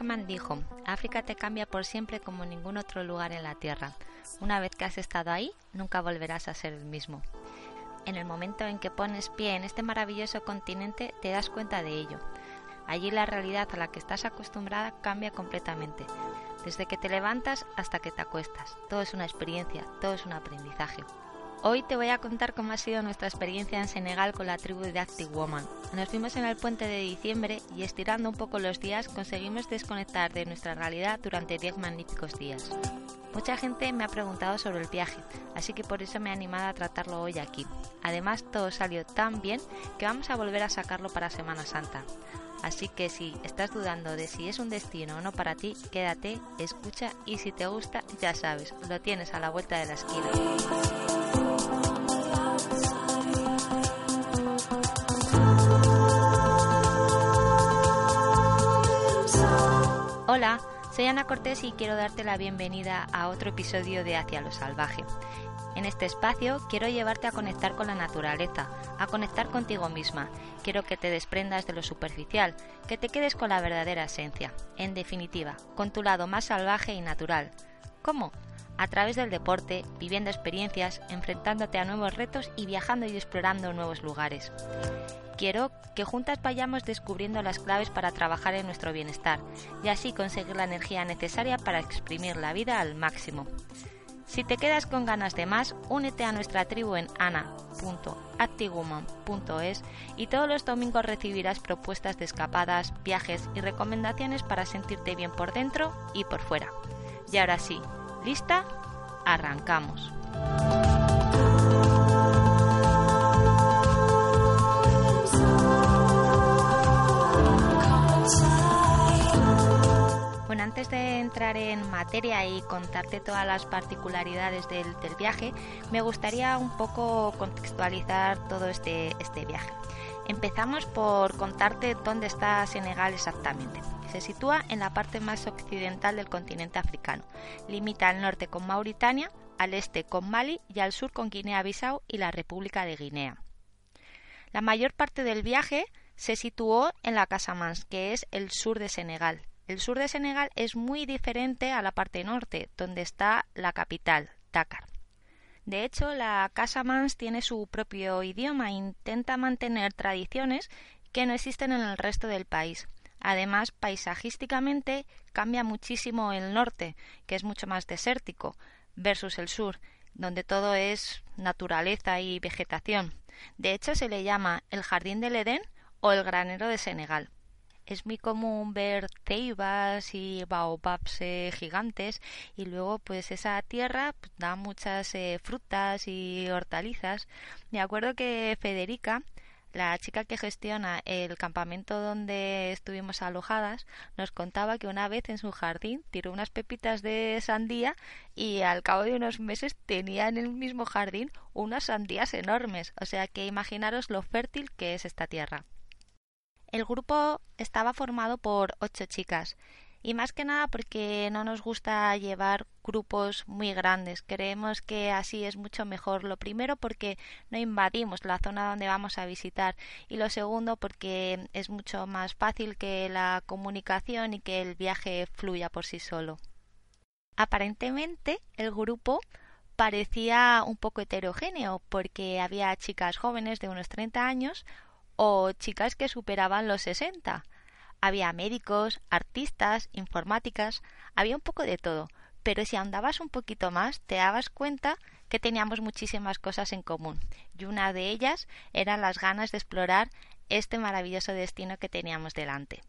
Jackman dijo, África te cambia por siempre como ningún otro lugar en la Tierra. Una vez que has estado ahí, nunca volverás a ser el mismo. En el momento en que pones pie en este maravilloso continente, te das cuenta de ello. Allí la realidad a la que estás acostumbrada cambia completamente. Desde que te levantas hasta que te acuestas. Todo es una experiencia, todo es un aprendizaje. Hoy te voy a contar cómo ha sido nuestra experiencia en Senegal con la tribu de Active Woman. Nos fuimos en el puente de diciembre y estirando un poco los días conseguimos desconectar de nuestra realidad durante 10 magníficos días. Mucha gente me ha preguntado sobre el viaje, así que por eso me he animado a tratarlo hoy aquí. Además, todo salió tan bien que vamos a volver a sacarlo para Semana Santa. Así que si estás dudando de si es un destino o no para ti, quédate, escucha y si te gusta, ya sabes, lo tienes a la vuelta de la esquina. Hola, soy Ana Cortés y quiero darte la bienvenida a otro episodio de Hacia lo Salvaje. En este espacio quiero llevarte a conectar con la naturaleza, a conectar contigo misma. Quiero que te desprendas de lo superficial, que te quedes con la verdadera esencia. En definitiva, con tu lado más salvaje y natural. ¿Cómo? A través del deporte, viviendo experiencias, enfrentándote a nuevos retos y viajando y explorando nuevos lugares. Quiero que juntas vayamos descubriendo las claves para trabajar en nuestro bienestar y así conseguir la energía necesaria para exprimir la vida al máximo. Si te quedas con ganas de más, únete a nuestra tribu en ana.activewoman.es y todos los domingos recibirás propuestas de escapadas, viajes y recomendaciones para sentirte bien por dentro y por fuera. Y ahora sí, ¿lista? Arrancamos. Bueno, antes de entrar en materia y contarte todas las particularidades del, viaje, me gustaría un poco contextualizar todo este, este viaje. Empezamos por contarte dónde está Senegal exactamente. Se sitúa en la parte más occidental del continente africano. Limita al norte con Mauritania, al este con Mali y al sur con Guinea-Bissau y la República de Guinea. La mayor parte del viaje se situó en la Casamance, que es el sur de Senegal, el sur de Senegal es muy diferente a la parte norte, donde está la capital, Dakar. De hecho, la Casa Mans tiene su propio idioma e intenta mantener tradiciones que no existen en el resto del país. Además, paisajísticamente cambia muchísimo el norte, que es mucho más desértico, versus el sur, donde todo es naturaleza y vegetación. De hecho, se le llama el Jardín del Edén o el Granero de Senegal es muy común ver ceibas y baobabs eh, gigantes y luego pues esa tierra pues, da muchas eh, frutas y hortalizas. Me acuerdo que Federica la chica que gestiona el campamento donde estuvimos alojadas nos contaba que una vez en su jardín tiró unas pepitas de sandía y al cabo de unos meses tenía en el mismo jardín unas sandías enormes. O sea que imaginaros lo fértil que es esta tierra. El grupo estaba formado por ocho chicas y más que nada porque no nos gusta llevar grupos muy grandes. Creemos que así es mucho mejor. Lo primero porque no invadimos la zona donde vamos a visitar y lo segundo porque es mucho más fácil que la comunicación y que el viaje fluya por sí solo. Aparentemente el grupo parecía un poco heterogéneo porque había chicas jóvenes de unos 30 años, o chicas que superaban los 60. Había médicos, artistas, informáticas, había un poco de todo, pero si ahondabas un poquito más te dabas cuenta que teníamos muchísimas cosas en común, y una de ellas eran las ganas de explorar este maravilloso destino que teníamos delante.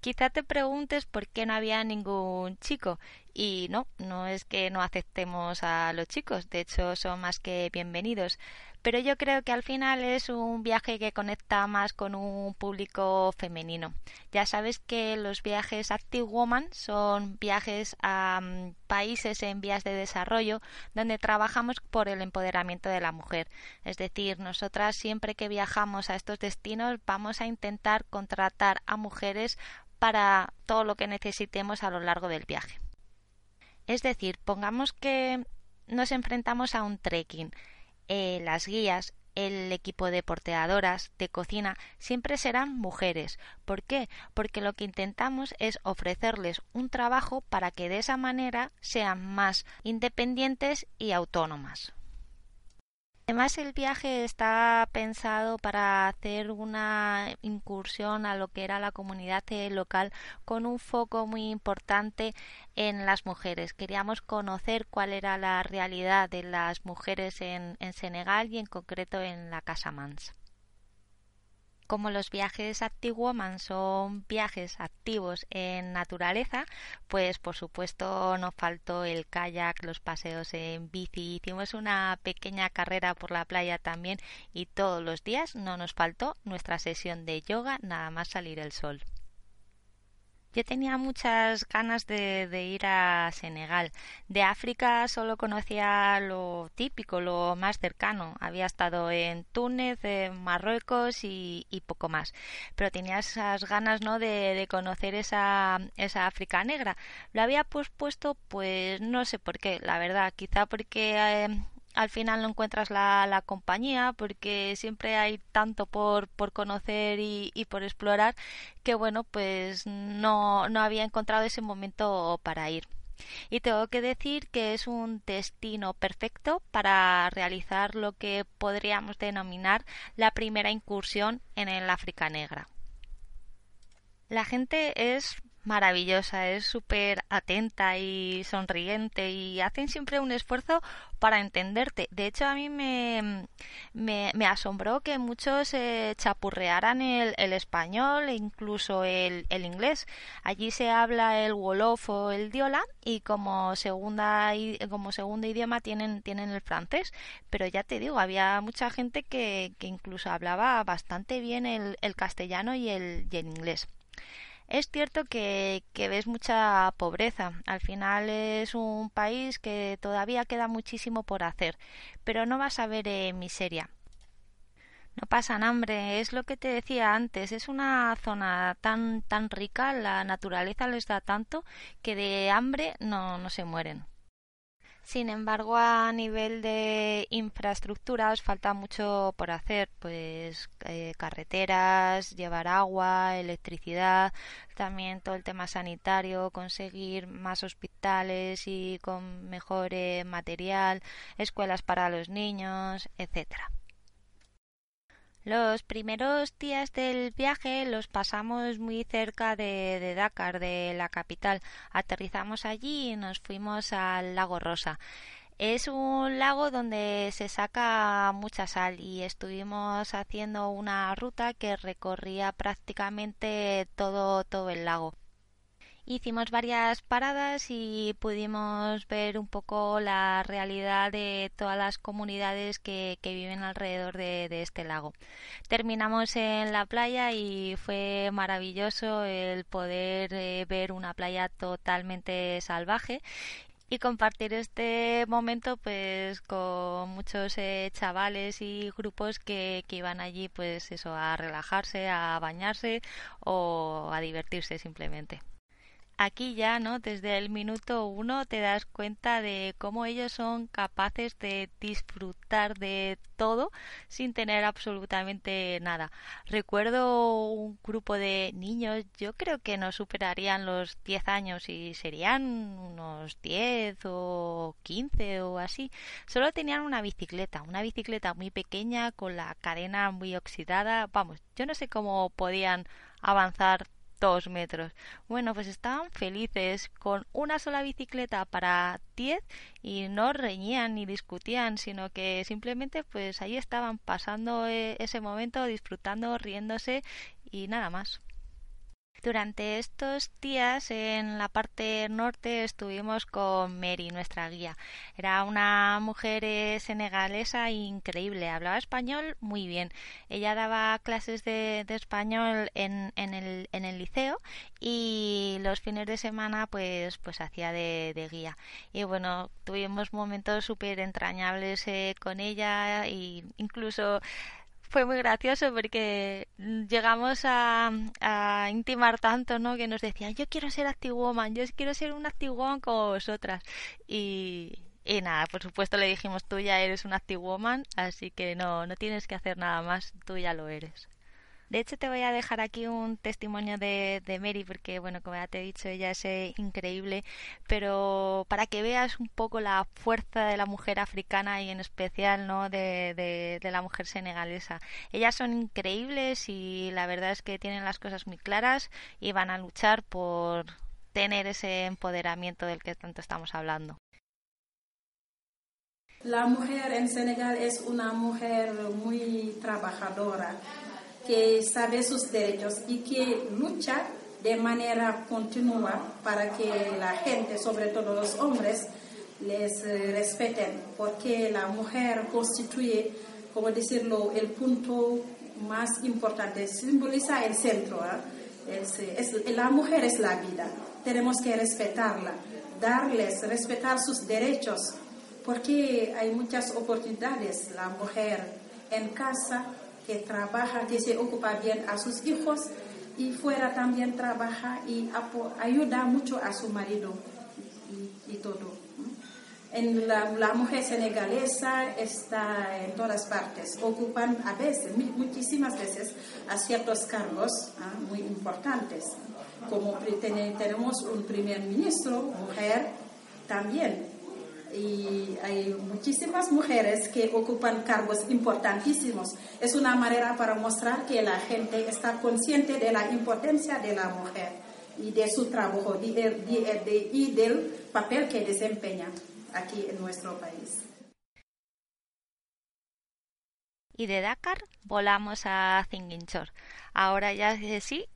Quizá te preguntes por qué no había ningún chico. Y no, no es que no aceptemos a los chicos, de hecho son más que bienvenidos. Pero yo creo que al final es un viaje que conecta más con un público femenino. Ya sabes que los viajes Active Woman son viajes a mm, países en vías de desarrollo donde trabajamos por el empoderamiento de la mujer. Es decir, nosotras siempre que viajamos a estos destinos vamos a intentar contratar a mujeres para todo lo que necesitemos a lo largo del viaje. Es decir, pongamos que nos enfrentamos a un trekking. Eh, las guías el equipo de porteadoras, de cocina, siempre serán mujeres. ¿Por qué? Porque lo que intentamos es ofrecerles un trabajo para que de esa manera sean más independientes y autónomas. Además, el viaje está pensado para hacer una incursión a lo que era la comunidad local con un foco muy importante en las mujeres. Queríamos conocer cuál era la realidad de las mujeres en, en Senegal y en concreto en la Casa Mans como los viajes Woman son viajes activos en naturaleza, pues por supuesto nos faltó el kayak, los paseos en bici, hicimos una pequeña carrera por la playa también y todos los días no nos faltó nuestra sesión de yoga nada más salir el sol. Yo tenía muchas ganas de, ir a Senegal. De África solo conocía lo típico, lo más cercano. Había estado en Túnez, en Marruecos y, poco más. Pero tenía esas ganas ¿no? de, conocer esa, esa África negra. Lo había pospuesto, pues no sé por qué, la verdad. Quizá porque eh, al final no encuentras la, la compañía porque siempre hay tanto por, por conocer y, y, por explorar que bueno pues no, no había encontrado ese momento para ir. Y tengo que decir que es un destino perfecto para realizar lo que podríamos denominar la primera incursión en el África Negra. La gente es maravillosa, es súper atenta y sonriente y hacen siempre un esfuerzo para entenderte. De hecho, a mí me, me, asombró que muchos eh, chapurrearan el, el, español e incluso el, el, inglés. Allí se habla el wolof o el diola y como segunda como segundo idioma tienen, tienen el francés. Pero ya te digo, había mucha gente que, que incluso hablaba bastante bien el, el castellano y el, y el inglés. Es cierto que, ves mucha pobreza. Al final es un país que todavía queda muchísimo por hacer, pero no vas a ver eh, miseria. No pasan hambre, es lo que te decía antes, es una zona tan tan rica, la naturaleza les da tanto que de hambre no, no se mueren. Sin embargo, a nivel de infraestructuras falta mucho por hacer, pues eh, carreteras, llevar agua, electricidad, también todo el tema sanitario, conseguir más hospitales y con mejor eh, material, escuelas para los niños, etcétera. Los primeros días del viaje los pasamos muy cerca de, Dakar, de la capital. Aterrizamos allí y nos fuimos al lago Rosa. Es un lago donde se saca mucha sal y estuvimos haciendo una ruta que recorría prácticamente todo, todo el lago. Hicimos varias paradas y pudimos ver un poco la realidad de todas las comunidades que, viven alrededor de, este lago. Terminamos en la playa y fue maravilloso el poder eh, ver una playa totalmente salvaje y compartir este momento pues con muchos eh, chavales y grupos que, que, iban allí pues eso a relajarse, a bañarse o a divertirse simplemente aquí ya, ¿no? Desde el minuto uno te das cuenta de cómo ellos son capaces de disfrutar de todo sin tener absolutamente nada. Recuerdo un grupo de niños, yo creo que no superarían los 10 años y serían unos 10 o 15 o así. Solo tenían una bicicleta, una bicicleta muy pequeña con la cadena muy oxidada. Vamos, yo no sé cómo podían avanzar dos metros. Bueno, pues estaban felices con una sola bicicleta para diez y no reñían ni discutían, sino que simplemente pues ahí estaban pasando eh, ese momento, disfrutando, riéndose y nada más. Durante estos días en la parte norte estuvimos con Mary, nuestra guía. Era una mujer eh, senegalesa increíble, hablaba español muy bien. Ella daba clases de, español en, el, en, el, liceo y los fines de semana pues, pues hacía de, guía. Y bueno, tuvimos momentos súper entrañables eh, con ella e incluso fue muy gracioso porque llegamos a, intimar tanto, ¿no? Que nos decían, yo quiero ser Active Woman, yo quiero ser un Active Woman como vosotras. Y, Y nada, por supuesto le dijimos, tú ya eres un active woman, así que no, no tienes que hacer nada más, tú ya lo eres. De hecho, te voy a dejar aquí un testimonio de, de Mary, porque, bueno, como ya te he dicho, ella es eh, increíble, pero para que veas un poco la fuerza de la mujer africana y en especial, ¿no?, de, de, de la mujer senegalesa. Ellas son increíbles y la verdad es que tienen las cosas muy claras y van a luchar por tener ese empoderamiento del que tanto estamos hablando. La mujer en Senegal es una mujer muy trabajadora que sabe sus derechos y que lucha de manera continua para que la gente, sobre todo los hombres, les eh, respeten, porque la mujer constituye, como decirlo, el punto más importante, simboliza el centro. Es, la mujer es la vida, tenemos que respetarla, darles, respetar sus derechos, porque hay muchas oportunidades. La mujer en casa que trabaja, que se ocupa bien a sus hijos y fuera también trabaja y ayuda mucho a su marido y, todo. En la, mujer senegalesa está en todas partes, ocupan a veces, muchísimas veces, a ciertos cargos ¿ah? muy importantes. Como tenemos un primer ministro, mujer, también y hay muchísimas mujeres que ocupan cargos importantísimos. Es una manera para mostrar que la gente está consciente de la importancia de la mujer y de su trabajo y, y del papel que desempeña aquí en nuestro país. Y de Dakar volamos a Zinguinchor. Ahora ya sí,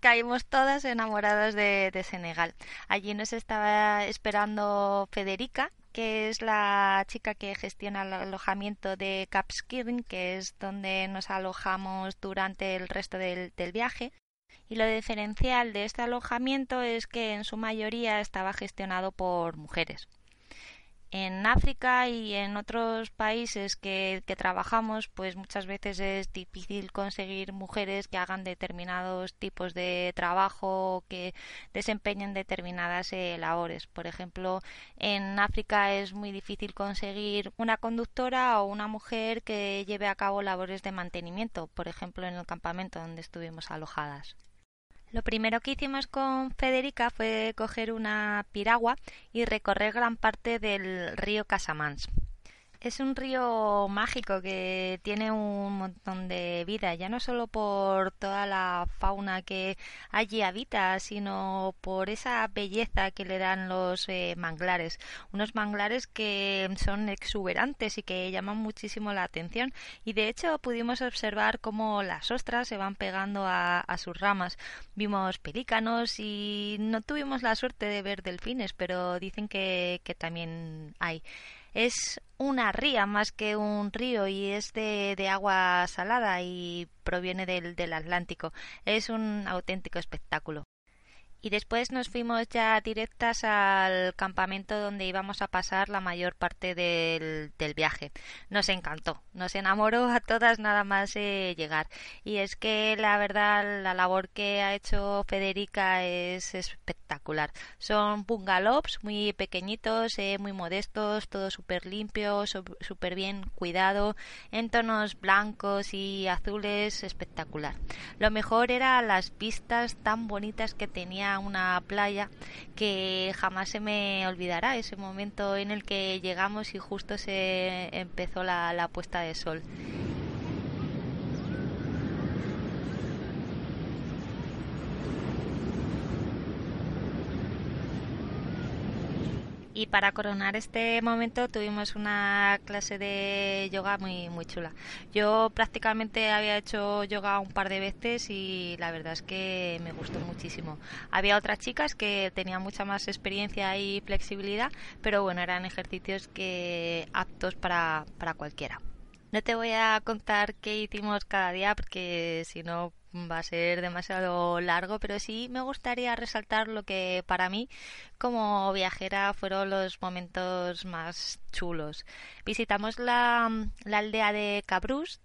caímos todas enamoradas de, de, Senegal. Allí nos estaba esperando Federica, que es la chica que gestiona el alojamiento de Capskirin, que es donde nos alojamos durante el resto del, del viaje. Y lo diferencial de este alojamiento es que en su mayoría estaba gestionado por mujeres en África y en otros países que, trabajamos, pues muchas veces es difícil conseguir mujeres que hagan determinados tipos de trabajo que desempeñen determinadas eh, labores. Por ejemplo, en África es muy difícil conseguir una conductora o una mujer que lleve a cabo labores de mantenimiento, por ejemplo, en el campamento donde estuvimos alojadas. Lo primero que hicimos con Federica fue coger una piragua y recorrer gran parte del río Casamans. Es un río mágico que tiene un montón de vida, ya no solo por toda la fauna que allí habita, sino por esa belleza que le dan los eh, manglares. Unos manglares que son exuberantes y que llaman muchísimo la atención. Y de hecho pudimos observar cómo las ostras se van pegando a, sus ramas. Vimos pelícanos y no tuvimos la suerte de ver delfines, pero dicen que también hay. Es una ría más que un río y es de, agua salada y proviene del Atlántico. Es un auténtico espectáculo y después nos fuimos ya directas al campamento donde íbamos a pasar la mayor parte del, del viaje. Nos encantó, nos enamoró a todas nada más eh, llegar. Y es que la verdad la labor que ha hecho Federica es espectacular. Son bungalows muy pequeñitos, eh, muy modestos, todo súper limpio, súper bien cuidado, en tonos blancos y azules, espectacular. Lo mejor era las vistas tan bonitas que tenía una playa que jamás se me olvidará, ese momento en el que llegamos y justo se empezó la, puesta de sol. Y para coronar este momento tuvimos una clase de yoga muy, muy chula. Yo prácticamente había hecho yoga un par de veces y la verdad es que me gustó muchísimo. Había otras chicas que tenían mucha más experiencia y flexibilidad, pero bueno, eran ejercicios que aptos para, para cualquiera. No te voy a contar qué hicimos cada día porque si no va a ser demasiado largo, pero sí me gustaría resaltar lo que para mí como viajera fueron los momentos más chulos. Visitamos la, la aldea de Cabrús,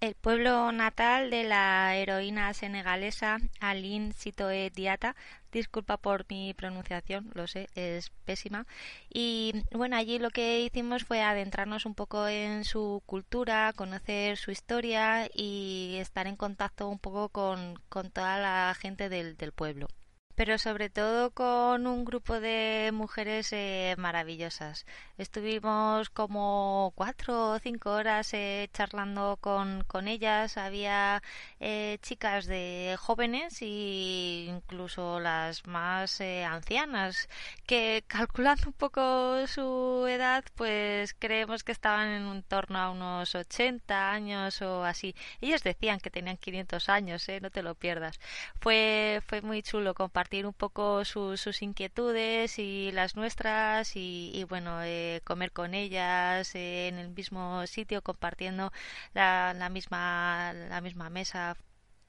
El pueblo natal de la heroína senegalesa Aline Sitoe Diata, disculpa por mi pronunciación, lo sé, es pésima. Y bueno, allí lo que hicimos fue adentrarnos un poco en su cultura, conocer su historia y estar en contacto un poco con, con toda la gente del, del pueblo pero sobre todo con un grupo de mujeres eh, maravillosas. Estuvimos como cuatro o cinco horas eh, charlando con, con, ellas. Había eh, chicas de jóvenes e incluso las más ancianas que calculando un poco su edad, pues creemos que estaban en torno a unos 80 años o así. Ellas decían que tenían 500 años, no te lo pierdas. Fue, fue muy chulo compartir un poco sus inquietudes y las nuestras y, bueno, eh, comer con ellas eh, en el mismo sitio compartiendo la, la, misma, la misma mesa.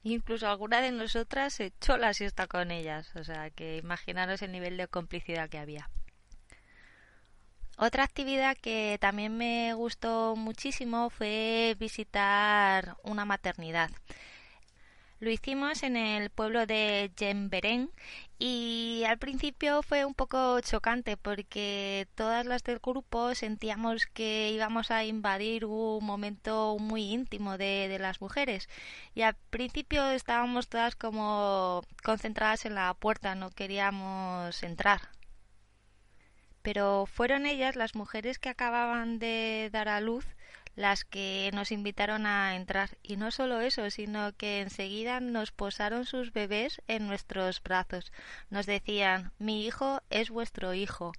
Incluso alguna de nosotras echó la siesta con ellas, o sea que imaginaros el nivel de complicidad que había. Otra actividad que también me gustó muchísimo fue visitar una maternidad. Lo hicimos en el pueblo de Jemberén y al principio fue un poco chocante porque todas las del grupo sentíamos que íbamos a invadir un momento muy íntimo de, de las mujeres. Y al principio estábamos todas como concentradas en la puerta, no queríamos entrar. Pero fueron ellas las mujeres que acababan de dar a luz las que nos invitaron a entrar. Y no solo eso, sino que enseguida nos posaron sus bebés en nuestros brazos. Nos decían mi hijo es vuestro hijo.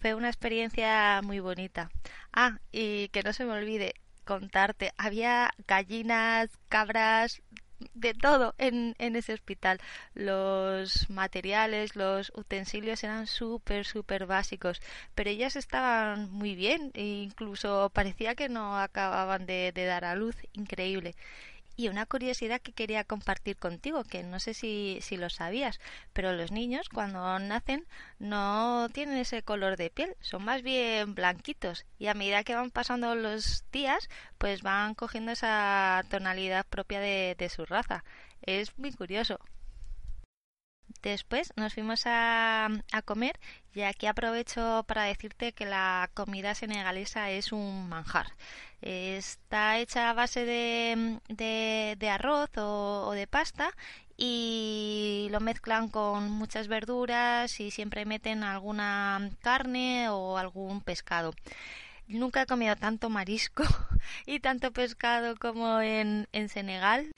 Fue una experiencia muy bonita. Ah, y que no se me olvide contarte, había gallinas, cabras, de todo en, en ese hospital. Los materiales, los utensilios eran súper, súper básicos, pero ellas estaban muy bien e incluso parecía que no acababan de, de dar a luz. Increíble. Y una curiosidad que quería compartir contigo, que no sé si, si lo sabías, pero los niños cuando nacen no tienen ese color de piel, son más bien blanquitos y a medida que van pasando los días, pues van cogiendo esa tonalidad propia de, de su raza. Es muy curioso. Después nos fuimos a, a, comer y aquí aprovecho para decirte que la comida senegalesa es un manjar. Está hecha a base de, de, arroz o, de pasta y lo mezclan con muchas verduras y siempre meten alguna carne o algún pescado. Nunca he comido tanto marisco y tanto pescado como en, en Senegal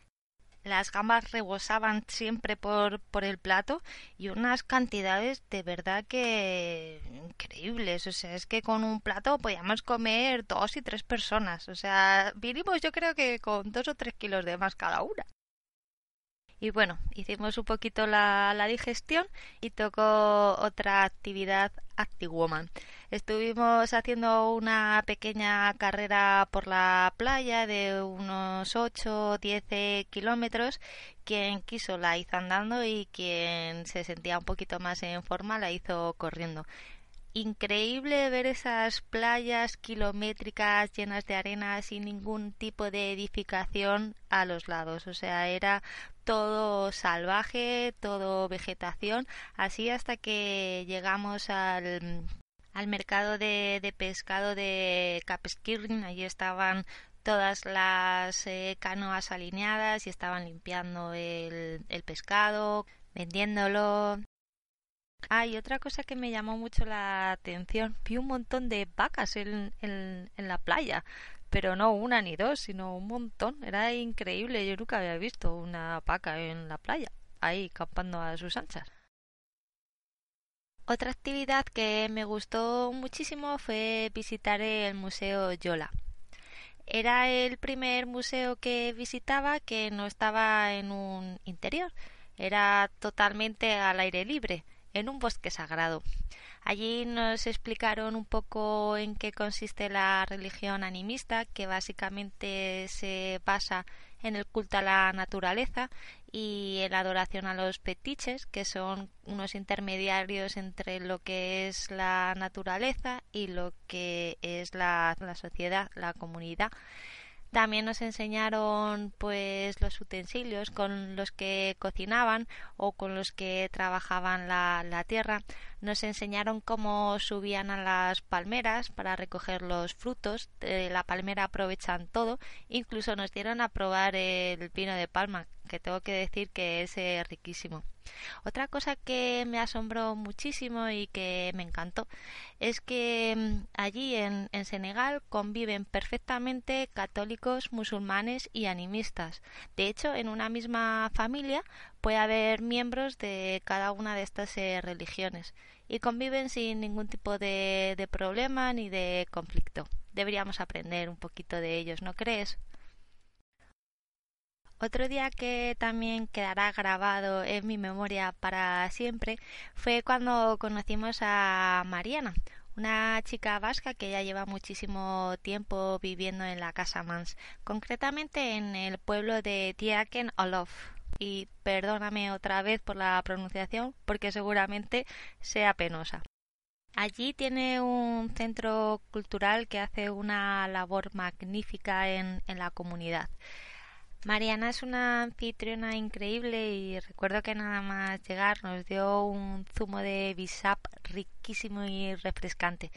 las gambas rebosaban siempre por, por el plato y unas cantidades de verdad que increíbles. O sea, es que con un plato podíamos comer dos y tres personas. O sea, vinimos yo creo que con dos o tres kilos de más cada una. Y bueno, hicimos un poquito la, la digestión y tocó otra actividad ActiWoman. Estuvimos haciendo una pequeña carrera por la playa de unos 8 o 10 kilómetros. Quien quiso la hizo andando y quien se sentía un poquito más en forma la hizo corriendo increíble ver esas playas kilométricas llenas de arena sin ningún tipo de edificación a los lados. O sea, era todo salvaje, todo vegetación, así hasta que llegamos al, al mercado de, de pescado de Capskirring. Allí estaban todas las eh, canoas alineadas y estaban limpiando el, el pescado, vendiéndolo. Ah, otra cosa que me llamó mucho la atención, vi un montón de vacas en la playa, pero no una ni dos, sino un montón. Era increíble, yo nunca había visto una vaca en la playa, ahí campando a sus anchas. Otra actividad que me gustó muchísimo fue visitar el Museo Yola. Era el primer museo que visitaba que no estaba en un interior, era totalmente al aire libre en un bosque sagrado. Allí nos explicaron un poco en qué consiste la religión animista, que básicamente se basa en el culto a la naturaleza y en la adoración a los petiches, que son unos intermediarios entre lo que es la naturaleza y lo que es la, la sociedad, la comunidad. También nos enseñaron pues los utensilios con los que cocinaban o con los que trabajaban la, la tierra. Nos enseñaron cómo subían a las palmeras para recoger los frutos. De la palmera aprovechan todo. Incluso nos dieron a probar el vino de palma, que tengo que decir que es eh, riquísimo. Otra cosa que me asombró muchísimo y que me encantó es que mm, allí en, en, Senegal conviven perfectamente católicos, musulmanes y animistas. De hecho, en una misma familia puede haber miembros de cada una de estas eh, religiones y conviven sin ningún tipo de, de problema ni de conflicto. Deberíamos aprender un poquito de ellos, ¿no crees? Otro día que también quedará grabado en mi memoria para siempre fue cuando conocimos a Mariana, una chica vasca que ya lleva muchísimo tiempo viviendo en la Casa Mans, concretamente en el pueblo de Tiaken Olof. Y perdóname otra vez por la pronunciación, porque seguramente sea penosa. Allí tiene un centro cultural que hace una labor magnífica en, en la comunidad. Mariana es una anfitriona increíble y recuerdo que nada más llegar nos dio un zumo de bisap riquísimo y refrescante.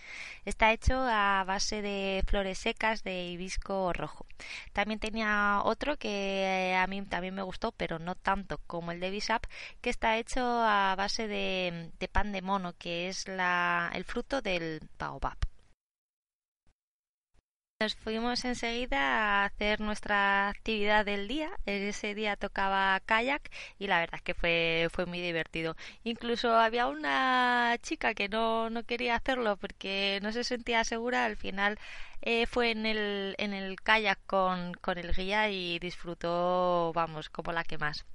Está hecho a base de flores secas de hibisco rojo. También tenía otro que a mí también me gustó, pero no tanto como el de bisap, que está hecho a base de, de pan de mono, que es la, el fruto del baobab. Nos fuimos enseguida a hacer nuestra actividad del día. Ese día tocaba kayak y la verdad es que fue, fue muy divertido. Incluso había una chica que no, no quería hacerlo porque no se sentía segura. Al final eh, fue en el, en el kayak con, con el guía y disfrutó, vamos, como la que más.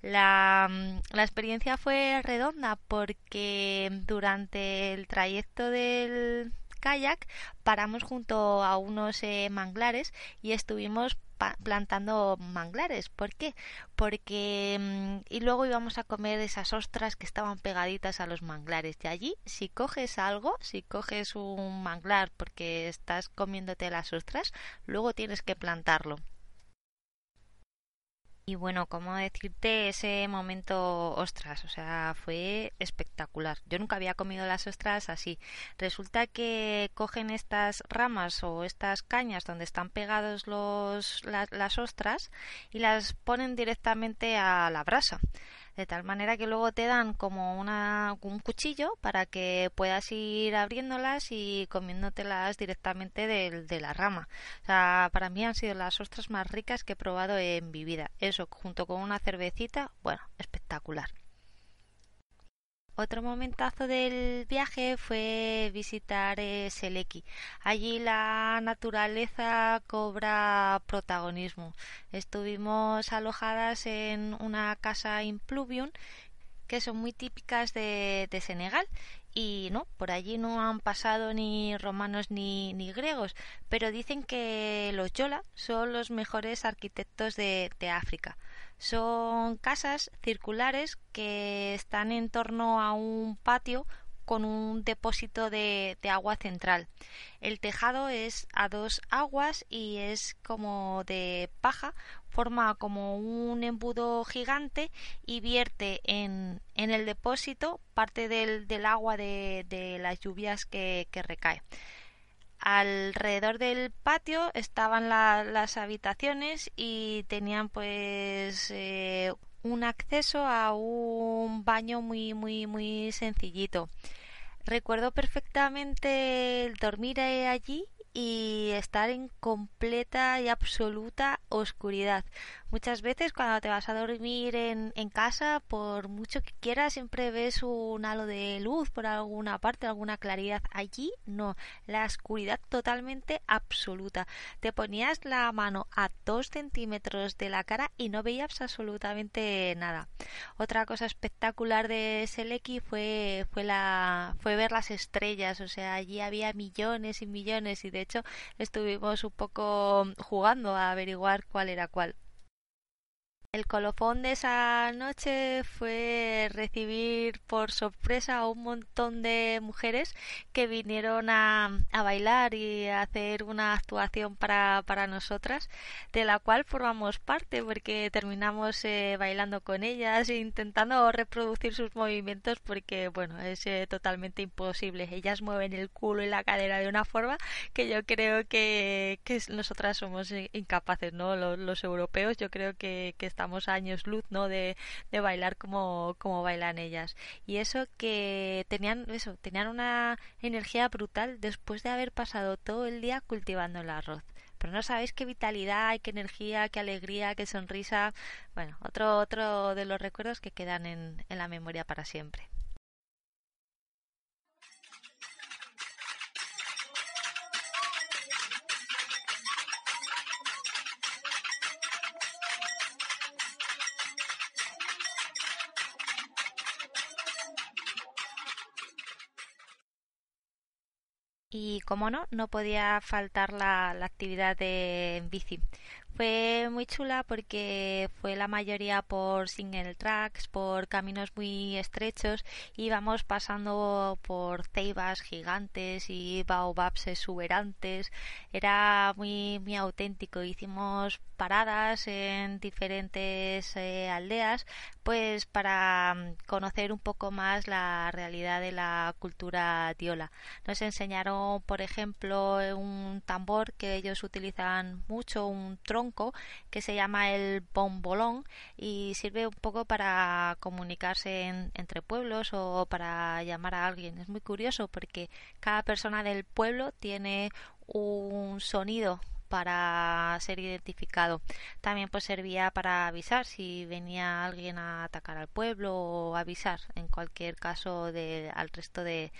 La, la, experiencia fue redonda porque durante el trayecto del, kayak, paramos junto a unos eh, manglares y estuvimos plantando manglares. ¿Por qué? Porque mm, y luego íbamos a comer esas ostras que estaban pegaditas a los manglares. Y allí, si coges algo, si coges un manglar porque estás comiéndote las ostras, luego tienes que plantarlo. Y bueno, como decirte, ese momento, ostras, o sea, fue espectacular. Yo nunca había comido las ostras así. Resulta que cogen estas ramas o estas cañas donde están pegados los, las ostras y las ponen directamente a la brasa de tal manera que luego te dan como una, un cuchillo para que puedas ir abriéndolas y comiéndotelas directamente de, de la rama. O sea, para mí han sido las ostras más ricas que he probado en mi vida. Eso, junto con una cervecita, bueno, espectacular. Otro momentazo del viaje fue visitar eh, Seleki. Allí la naturaleza cobra protagonismo. Estuvimos alojadas en una casa impluvium que son muy típicas de, Senegal y no, por allí no han pasado ni romanos ni, griegos, pero dicen que los Yola son los mejores arquitectos de África. Son casas circulares que están en torno a un patio con un depósito de, agua central. El tejado es a dos aguas y es como de paja, forma como un embudo gigante y vierte en, en el depósito parte del, del agua de, de, las lluvias que, que recae. Alrededor del patio estaban la, las habitaciones y tenían pues eh, un acceso a un baño muy muy muy sencillito. Recuerdo perfectamente el dormir allí y estar en completa y absoluta oscuridad. Muchas veces cuando te vas a dormir en, en, casa, por mucho que quieras, siempre ves un halo de luz por alguna parte, alguna claridad. Allí no, la oscuridad totalmente absoluta. Te ponías la mano a dos centímetros de la cara y no veías absolutamente nada. Otra cosa espectacular de Seleki fue, fue, la, fue ver las estrellas, o sea, allí había millones y millones y de hecho estuvimos un poco jugando a averiguar cuál era cuál. El colofón de esa noche fue recibir por sorpresa a un montón de mujeres que vinieron a, bailar y a hacer una actuación para, para, nosotras, de la cual formamos parte porque terminamos eh, bailando con ellas e intentando reproducir sus movimientos porque, bueno, es eh, totalmente imposible. Ellas mueven el culo y la cadera de una forma que yo creo que, que nosotras somos incapaces, ¿no? Los, europeos, yo creo que, años luz, ¿no? De, de bailar como, como bailan ellas. Y eso que tenían, eso, tenían una energía brutal después de haber pasado todo el día cultivando el arroz pero no sabéis qué vitalidad, qué energía, qué alegría, qué sonrisa. Bueno, otro, otro de los recuerdos que quedan en, en la memoria para siempre. Y como no, no podía faltar la, la actividad de bici. Fue muy chula porque fue la mayoría por single tracks, por caminos muy estrechos, íbamos pasando por ceibas gigantes y baobabs exuberantes, era muy muy auténtico, hicimos paradas en diferentes eh, aldeas pues para mm, conocer un poco más la realidad de la cultura diola. Nos enseñaron, por ejemplo, un tambor que ellos utilizan mucho, un tronco que se llama el bombolón y sirve un poco para comunicarse entre pueblos o para llamar a alguien. Es muy curioso porque cada persona del pueblo tiene un sonido para ser identificado. También pues servía para avisar si venía alguien a atacar al pueblo o avisar en cualquier caso al resto de,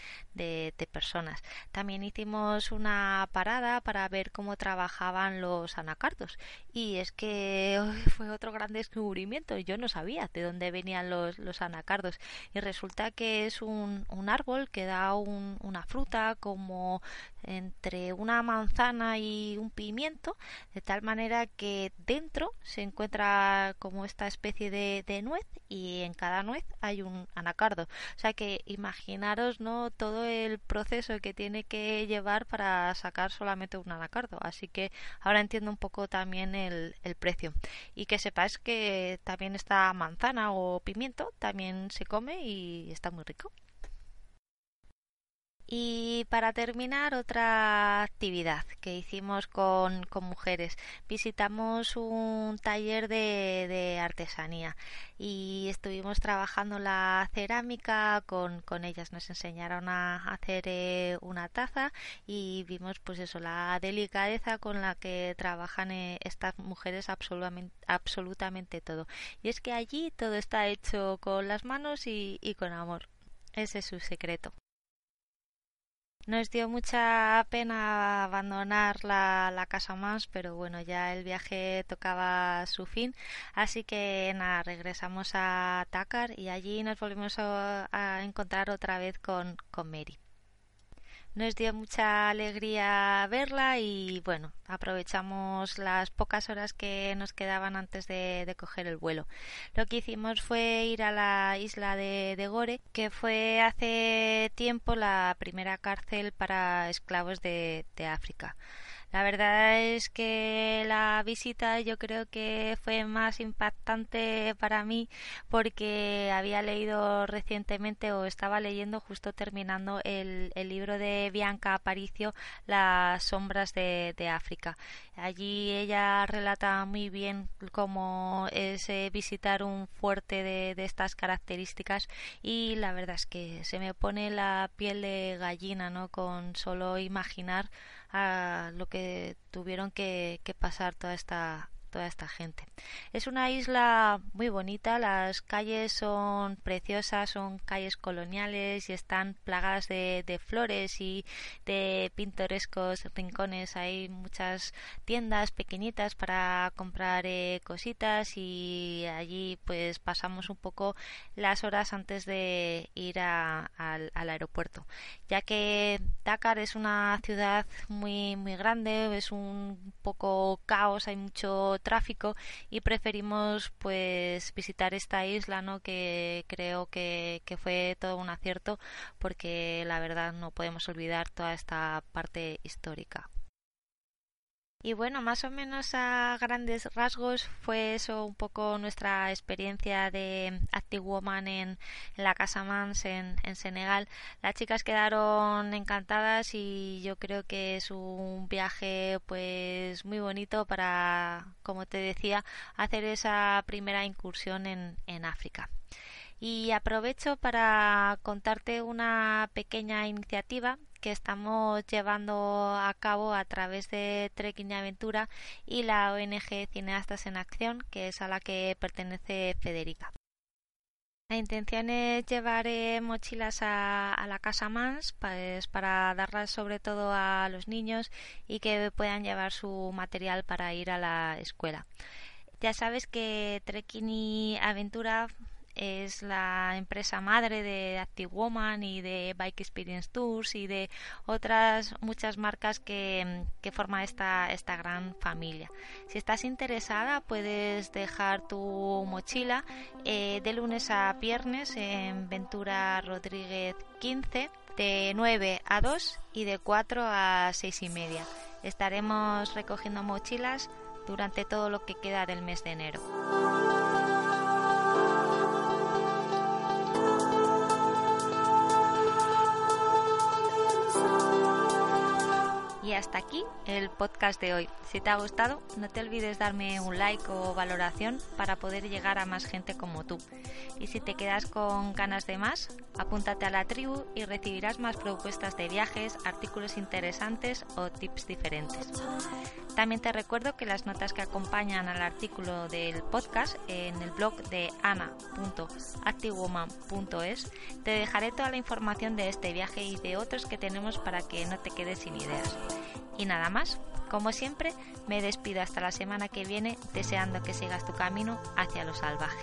personas. También hicimos una parada para ver cómo trabajaban los anacardos y es que fue otro gran descubrimiento. Yo no sabía de dónde venían los, anacardos y resulta que es un árbol que da una fruta como entre una manzana y un pimiento, de tal manera que dentro se encuentra como esta especie de, nuez y en cada nuez hay un anacardo. O sea que imaginaros no todo el proceso que tiene que llevar para sacar solamente un anacardo. Así que ahora entiendo un poco también el, el precio. Y que sepáis que también esta manzana o pimiento también se come y está muy rico. Y para terminar, otra actividad que hicimos con, mujeres. Visitamos un taller de, de, artesanía y estuvimos trabajando la cerámica con, con ellas. Nos enseñaron a hacer eh, una taza y vimos pues eso, la delicadeza con la que trabajan eh, estas mujeres absolutamente, absolutamente todo. Y es que allí todo está hecho con las manos y, y con amor. Ese es su secreto. Nos dio mucha pena abandonar la, la, casa más, pero bueno, ya el viaje tocaba su fin, así que nada, regresamos a Takar y allí nos volvimos a, a encontrar otra vez con, con Mary nos dio mucha alegría verla y bueno, aprovechamos las pocas horas que nos quedaban antes de, coger el vuelo. Lo que hicimos fue ir a la isla de, Gore, que fue hace tiempo la primera cárcel para esclavos de África. La verdad es que la visita yo creo que fue más impactante para mí porque había leído recientemente o estaba leyendo justo terminando el, libro de Bianca Aparicio Las sombras de, África. Allí ella relata muy bien cómo es eh, visitar un fuerte de, de estas características y la verdad es que se me pone la piel de gallina, ¿no? Con solo imaginar a lo que tuvieron que, que pasar toda esta toda esta gente. Es una isla muy bonita, las calles son preciosas, son calles coloniales y están plagadas de, de flores y de pintorescos rincones. Hay muchas tiendas pequeñitas para comprar eh, cositas y allí pues pasamos un poco las horas antes de ir al aeropuerto, ya que Dakar es una ciudad muy muy grande, es un poco caos, hay mucho tráfico y preferimos pues visitar esta isla, ¿no? Que creo que, que fue todo un acierto porque la verdad no podemos olvidar toda esta parte histórica. Y bueno, más o menos a grandes rasgos fue eso un poco nuestra experiencia de Active Woman en, la Casa Mans en, en, Senegal. Las chicas quedaron encantadas y yo creo que es un viaje pues muy bonito para, como te decía, hacer esa primera incursión en, en África. Y aprovecho para contarte una pequeña iniciativa que estamos llevando a cabo a través de Trekking y Aventura y la ONG Cineastas en Acción, que es a la que pertenece Federica. La intención es llevar eh, mochilas a, la casa Mans pues, para darlas sobre todo a los niños y que puedan llevar su material para ir a la escuela. Ya sabes que Trekking y Aventura es la empresa madre de Active Woman y de Bike Experience Tours y de otras muchas marcas que, que forman esta, esta gran familia. Si estás interesada, puedes dejar tu mochila eh, de lunes a viernes en Ventura Rodríguez 15 de 9 a 2 y de 4 a 6 y media. Estaremos recogiendo mochilas durante todo lo que queda del mes de enero. Hasta aquí el podcast de hoy. Si te ha gustado, no te olvides darme un like o valoración para poder llegar a más gente como tú. Y si te quedas con ganas de más, apúntate a la tribu y recibirás más propuestas de viajes, artículos interesantes o tips diferentes. También te recuerdo que las notas que acompañan al artículo del podcast en el blog de ana.activewoman.es te dejaré toda la información de este viaje y de otros que tenemos para que no te quedes sin ideas. Y nada más, como siempre, me despido hasta la semana que viene deseando que sigas tu camino hacia lo salvaje.